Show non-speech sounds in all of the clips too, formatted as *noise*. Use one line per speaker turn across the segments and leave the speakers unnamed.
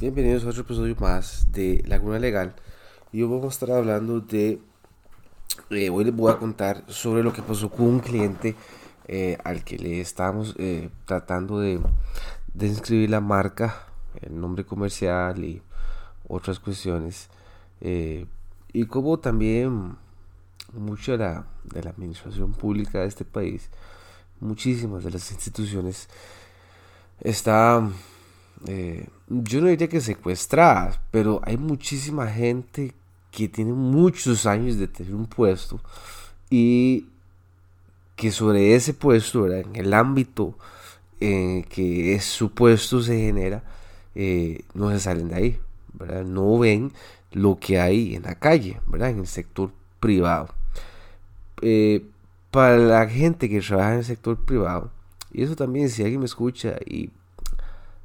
bienvenidos a otro episodio más de Laguna Legal. Y hoy vamos a estar hablando de, eh, hoy les voy a contar sobre lo que pasó con un cliente eh, al que le estamos eh, tratando de, de inscribir la marca, el nombre comercial y otras cuestiones. y como también mucha de la, de la administración pública de este país, muchísimas de las instituciones, está eh, yo no diría que secuestradas, pero hay muchísima gente que tiene muchos años de tener un puesto y que sobre ese puesto, en el ámbito en que es su puesto se genera, eh, no se salen de ahí, ¿verdad? no ven lo que hay en la calle, ¿verdad? en el sector privado. Eh, para la gente que trabaja en el sector privado, y eso también si alguien me escucha y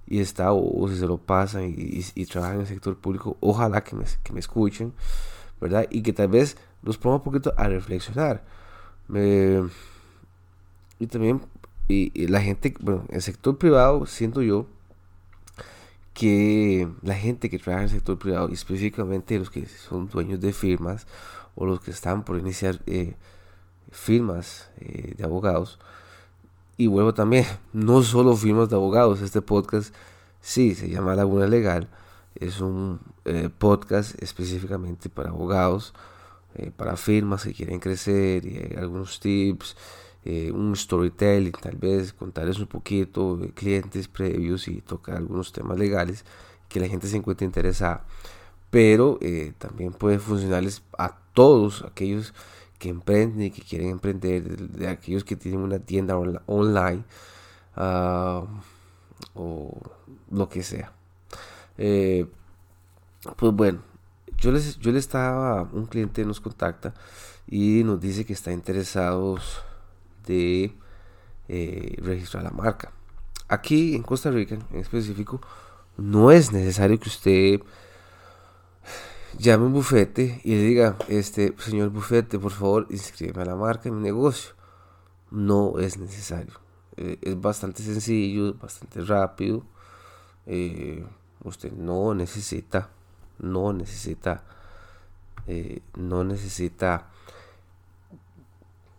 y está o, si se lo pasan y, trabajan en el sector público, ojalá que me, que me escuchen, ¿verdad? Y que tal vez los ponga un poquito a reflexionar. y también y, la gente, bueno, en el sector privado siento yo que la gente que trabaja en el sector privado, específicamente los que son dueños de firmas o los que están por iniciar eh, firmas eh, de abogados, y vuelvo también, no solo firmas de abogados, este podcast sí se llama Laguna Legal, es un eh, podcast específicamente para abogados, eh, para firmas que quieren crecer, y algunos tips, eh, un storytelling tal vez, contarles un poquito de clientes previos y tocar algunos temas legales que la gente se encuentre interesada. Pero también puede funcionarles a todos aquellos que emprenden y que quieren emprender, de, aquellos que tienen una tienda online ah, o lo que sea. Eh, pues bueno, yo les, yo le estaba, un cliente nos contacta y nos dice que está interesado de eh, registrar la marca. Aquí en Costa Rica en específico, no es necesario que usted llame un bufete y le diga, este señor bufete, por favor, inscríbeme a la marca en mi negocio. No es necesario. Eh, es bastante sencillo, bastante rápido. Eh, usted no necesita, no necesita, eh, no necesita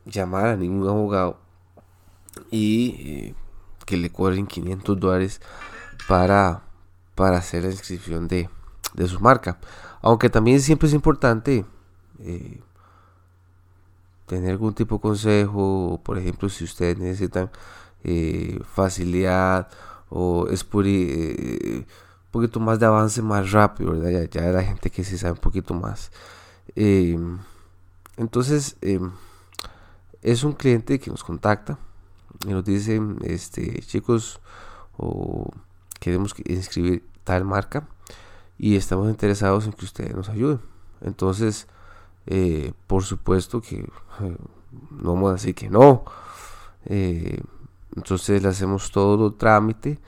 llamar a ningún abogado y que le cobren 500 dólares para, para hacer la inscripción de, de su marca. Aunque también siempre es importante eh, tener algún tipo de consejo, por ejemplo, si ustedes necesitan eh, facilidad o es por eh, un poquito más de avance más rápido, ¿verdad? Ya, la gente que se sabe un poquito más. Em, entonces, em, es un cliente que nos contacta y nos dice, este, chicos, o queremos inscribir tal marca y estamos interesados en que ustedes nos ayuden. Entonces, eh, por supuesto que eh, *laughs* no vamos a decir que no. Eh, entonces le hacemos todo el trámite,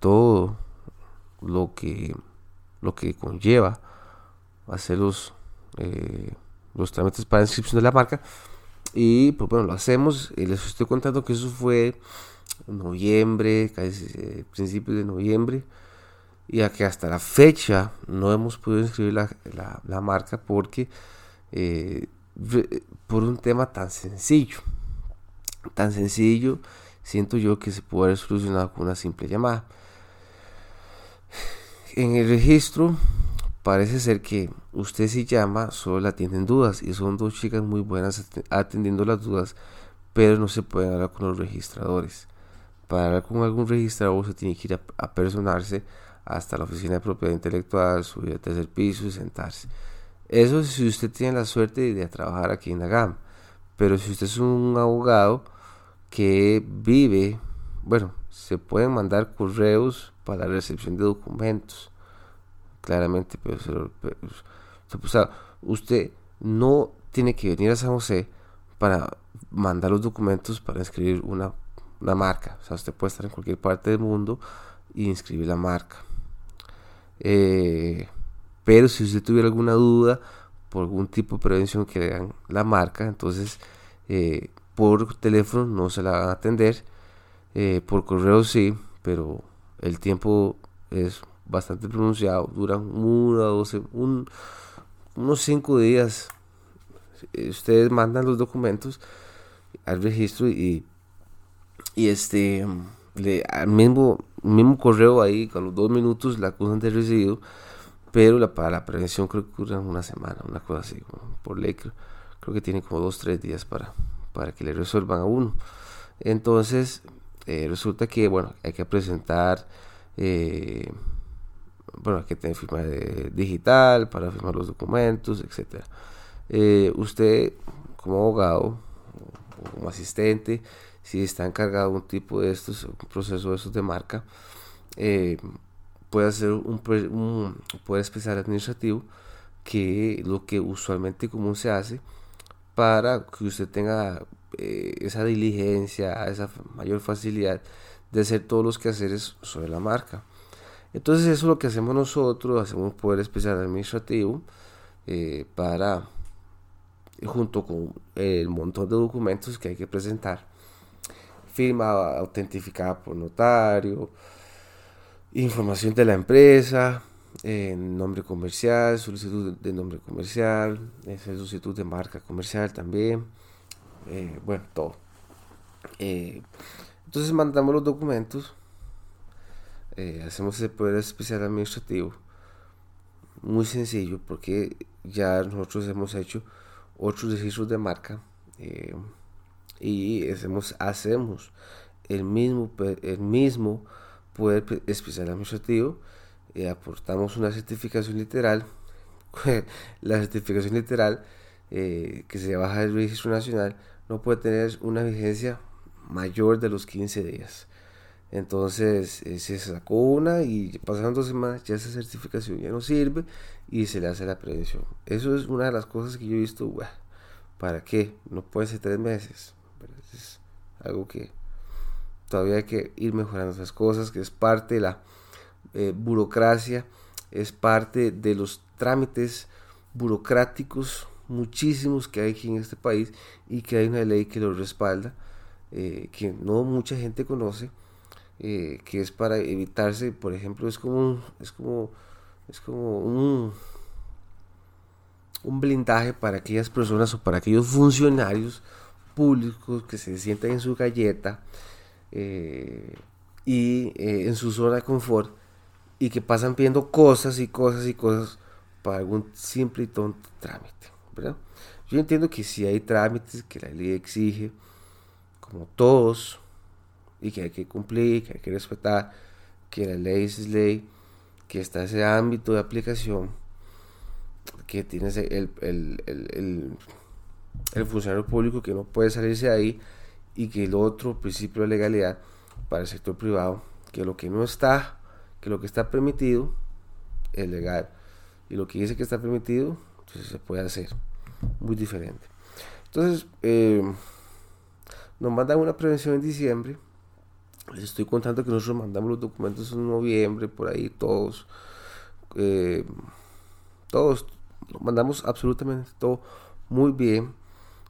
todo lo que, lo que conlleva hacer los, los trámites para inscripción de la marca. Y pues bueno, lo hacemos. Les estoy contando que eso fue en noviembre, casi principios de noviembre y a que hasta la fecha no hemos podido inscribir la, la, marca porque eh, por un tema tan sencillo tan sencillo siento yo que se puede haber solucionado con una simple llamada. En el registro parece ser que usted si llama solo la atienden dudas y son dos chicas muy buenas atendiendo las dudas pero no se pueden hablar con los registradores. Para hablar con algún registrador se tiene que ir a, a personarse hasta la oficina de propiedad intelectual, subir al tercer piso y sentarse. Eso si usted tiene la suerte de trabajar aquí en la GAM. Pero si usted es un abogado que vive, bueno, se pueden mandar correos para recepción de documentos. Claramente, pero, usted no tiene que venir a San José para mandar los documentos para inscribir una, una marca. O sea, usted puede estar en cualquier parte del mundo y inscribir la marca. Eh, pero si usted tuviera alguna duda por algún tipo de prevención que le dan la marca, entonces eh, por teléfono no se la van a atender, eh, por correo sí, pero el tiempo es bastante pronunciado, duran una, doce, un, unos cinco días. Ustedes mandan los documentos al registro y, y este al mismo, mismo correo ahí con los dos minutos la acusan de recibido pero la, para la prevención creo que dura una semana, una cosa así, por ley creo, que tiene como dos, tres días para, para que le resuelvan a uno. Entonces, eh, resulta que, bueno, hay que presentar, eh, bueno, hay que tener firma digital para firmar los documentos, etc. Eh, usted, como abogado o como asistente, si está encargado un tipo de estos, un proceso de estos de marca, puede hacer un, un poder especial administrativo que lo que usualmente común se hace para que usted tenga eh, esa diligencia, esa mayor facilidad de hacer todos los quehaceres sobre la marca. Entonces eso es lo que hacemos nosotros, hacemos un poder especial administrativo eh, para, junto con el montón de documentos que hay que presentar, firma autentificada por notario, información de la empresa, nombre comercial, solicitud de nombre comercial, solicitud de marca comercial también, eh, bueno, todo. Eh, entonces mandamos los documentos, eh, hacemos el poder especial administrativo, muy sencillo porque ya nosotros hemos hecho otros registros de marca y hacemos, hacemos el mismo, el mismo poder especial administrativo y aportamos una certificación literal. *laughs* la certificación literal que se baja del registro nacional no puede tener una vigencia mayor de los 15 días. Entonces eh, se sacó una y pasaron dos semanas, ya esa certificación ya no sirve y se le hace la prevención. Eso es una de las cosas que yo he visto, ¿para qué? No puede ser tres meses. Es algo que todavía hay que ir mejorando esas cosas, que es parte de la eh, burocracia, es parte de los trámites burocráticos muchísimos que hay aquí en este país y que hay una ley que lo respalda, eh, que no mucha gente conoce, eh, que es para evitarse, por ejemplo, es como es como, es como un, un blindaje para aquellas personas o para aquellos funcionarios públicos que se sientan en su galleta eh, y en su zona de confort y que pasan pidiendo cosas y cosas y cosas para algún simple y tonto trámite. Yo entiendo que si hay trámites que la ley exige, como todos, y que hay que cumplir, que hay que respetar, que la ley es ley, que está ese ámbito de aplicación, que tiene el, el, el, funcionario público que no puede salirse de ahí, y que el otro principio de legalidad para el sector privado, que lo que no está, que lo que está permitido es legal, y lo que dice que está permitido, entonces se puede hacer muy diferente. Entonces, eh, nos mandan una prevención en diciembre. Les estoy contando que nosotros mandamos los documentos en noviembre, por ahí todos. Eh, todos, mandamos absolutamente todo muy bien.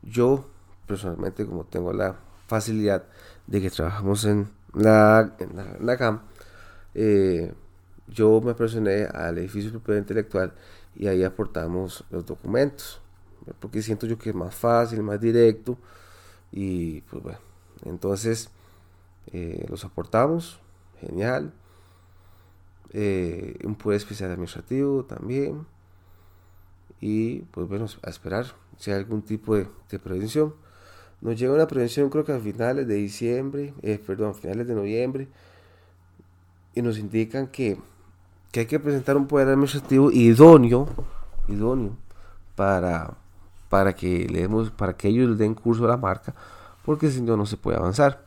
Yo, personalmente, como tengo la facilidad de que trabajamos en la, en la, CAM, eh, yo me presioné al edificio de propiedad intelectual y ahí aportamos los documentos porque siento yo que es más fácil, más directo y pues bueno, entonces eh, los aportamos, genial. Eh, un poder especial administrativo también y pues bueno, a esperar si hay algún tipo de, prevención. Nos llega una prevención creo que a finales de diciembre, eh, perdón, a finales de noviembre y nos indican que, que hay que presentar un poder administrativo idóneo, idóneo para para que le demos, para que ellos den curso a la marca, porque si no, no se puede avanzar.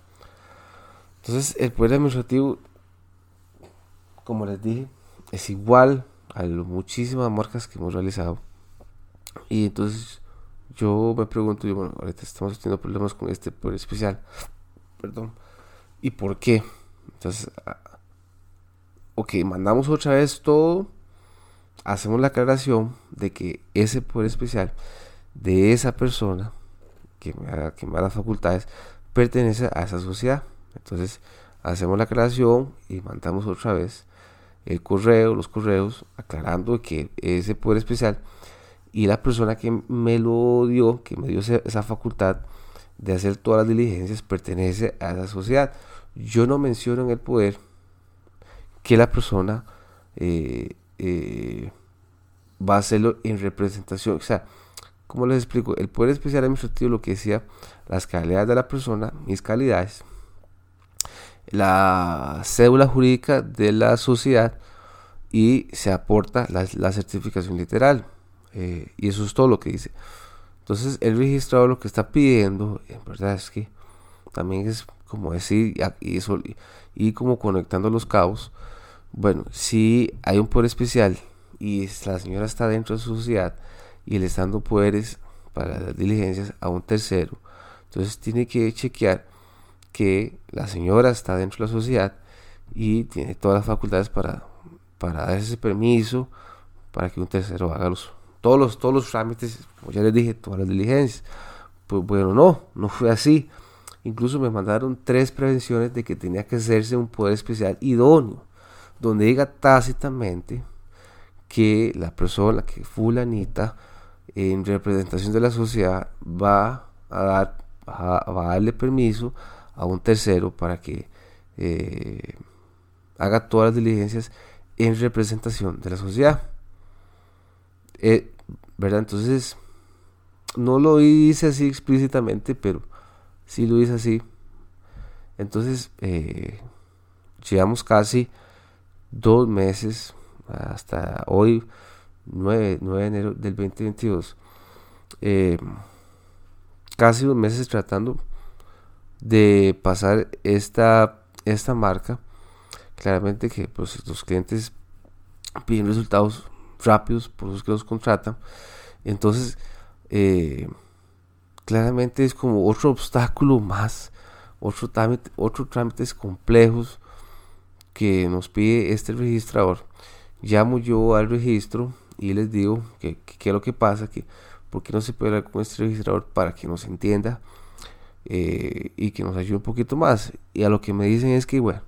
Entonces, el poder administrativo, como les dije, es igual a las muchísimas marcas que hemos realizado. Y entonces, yo me pregunto, yo, bueno, ahorita estamos teniendo problemas con este poder especial. Perdón. ¿Y por qué? Entonces, ah, ok, mandamos otra vez todo, hacemos la aclaración de que ese poder especial de esa persona que me, da, que las facultades pertenece a esa sociedad. Entonces hacemos la creación y mandamos otra vez el correo, los correos, aclarando que ese poder especial y la persona que me lo dio, que me dio esa facultad de hacer todas las diligencias, pertenece a esa sociedad. Yo no menciono en el poder que la persona eh, eh, va a hacerlo en representación. O sea, como les explico, el poder especial administrativo lo que decía, las calidades de la persona, mis calidades, la cédula jurídica de la sociedad y se aporta la, certificación literal. Eh, y eso es todo lo que dice. Entonces el registrador lo que está pidiendo, en verdad es que también es como decir y, eso, y como conectando los cabos. Bueno, si hay un poder especial y la señora está dentro de su sociedad y le está dando poderes para las diligencias a un tercero, entonces tiene que chequear que la señora está dentro de la sociedad y tiene todas las facultades para, para dar ese permiso para que un tercero haga los, todos los, todos los trámites, como ya les dije, todas las diligencias. Pues bueno, no, no fue así. Incluso me mandaron tres prevenciones de que tenía que hacerse un poder especial idóneo, donde diga tácitamente que la persona, que fulanita, en representación de la sociedad, va a dar, va a darle permiso a un tercero para que eh, haga todas las diligencias en representación de la sociedad. Eh, ¿Verdad? Entonces, no lo hice así explícitamente, pero sí lo hice así. Entonces, eh, llevamos casi dos meses, hasta hoy, 9, 9 de enero del 2022, casi dos meses tratando de pasar esta, esta marca. Claramente que pues, los clientes piden resultados rápidos, por los que los contratan. Entonces, eh, claramente es como otro obstáculo más, otro trámite, otro trámites complejos que nos pide este registrador. Llamo yo al registro y les digo que qué es lo que pasa, que por qué no se puede hablar con este registrador para que nos entienda eh, y que nos ayude un poquito más. Y a lo que me dicen es que, bueno,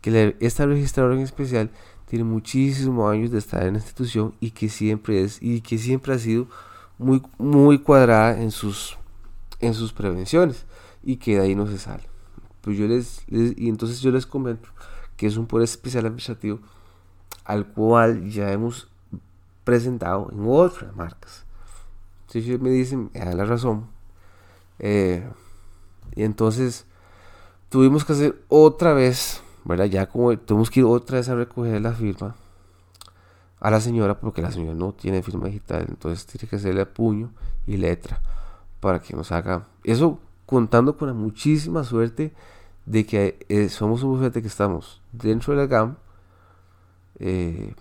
que esta registradora en especial tiene muchísimos años de estar en la institución y que siempre es y que siempre ha sido muy muy cuadrada en sus en sus prevenciones y que de ahí no se sale. Pues yo les, y entonces yo les comento que es un poder especial administrativo al cual ya hemos presentado en otras marcas. Si ellos me dicen, me dan la razón, eh, y entonces tuvimos que hacer otra vez, ¿verdad? Ya como tuvimos que ir otra vez a recoger la firma a la señora porque la señora no tiene firma digital, entonces tiene que hacerle puño y letra para que nos haga eso contando con la muchísima suerte de que eh, somos un bufete que estamos dentro de la GAM eh,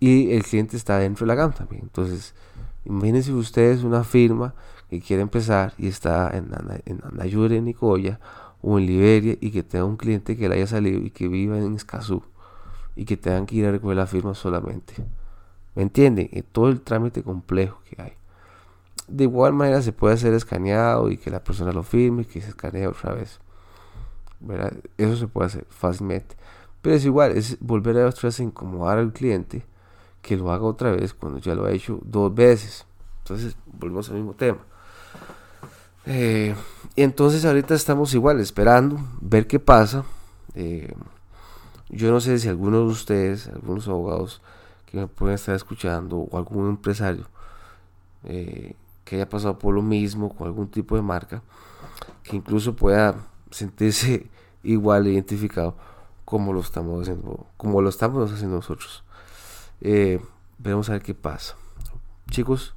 y el cliente está dentro de la GAM también. Entonces, imagínense ustedes una firma que quiere empezar y está en, Anayure, en Nicoya o en Liberia y que tenga un cliente que le haya salido y que viva en Escazú y que tengan que ir a recoger la firma solamente. ¿Me entienden? En todo el trámite complejo que hay. De igual manera se puede hacer escaneado y que la persona lo firme y que se escanee otra vez. Eso se puede hacer fácilmente. Pero es igual, es volver a otra vez a incomodar al cliente que lo haga otra vez cuando ya lo ha hecho dos veces. Entonces, volvemos al mismo tema. Eh, entonces ahorita estamos igual esperando ver qué pasa. Eh, yo no sé si alguno de ustedes, algunos abogados que me pueden estar escuchando o algún empresario eh, que haya pasado por lo mismo con algún tipo de marca, que incluso pueda sentirse *laughs* igual identificado como lo estamos haciendo, como lo estamos haciendo nosotros. veremos a ver qué pasa. Chicos,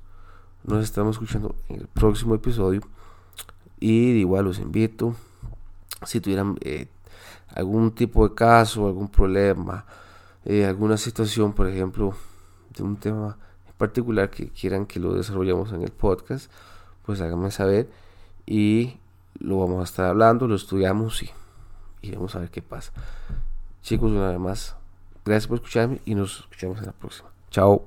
nos estamos escuchando en el próximo episodio. Y igual los invito, si tuvieran eh, algún tipo de caso, algún problema, eh, alguna situación, por ejemplo, de un tema en particular que quieran que lo desarrollemos en el podcast, pues háganme saber y lo vamos a estar hablando, lo estudiamos y, vamos a ver qué pasa. Chicos, una vez más, gracias por escucharme y nos escuchamos en la próxima. Chao.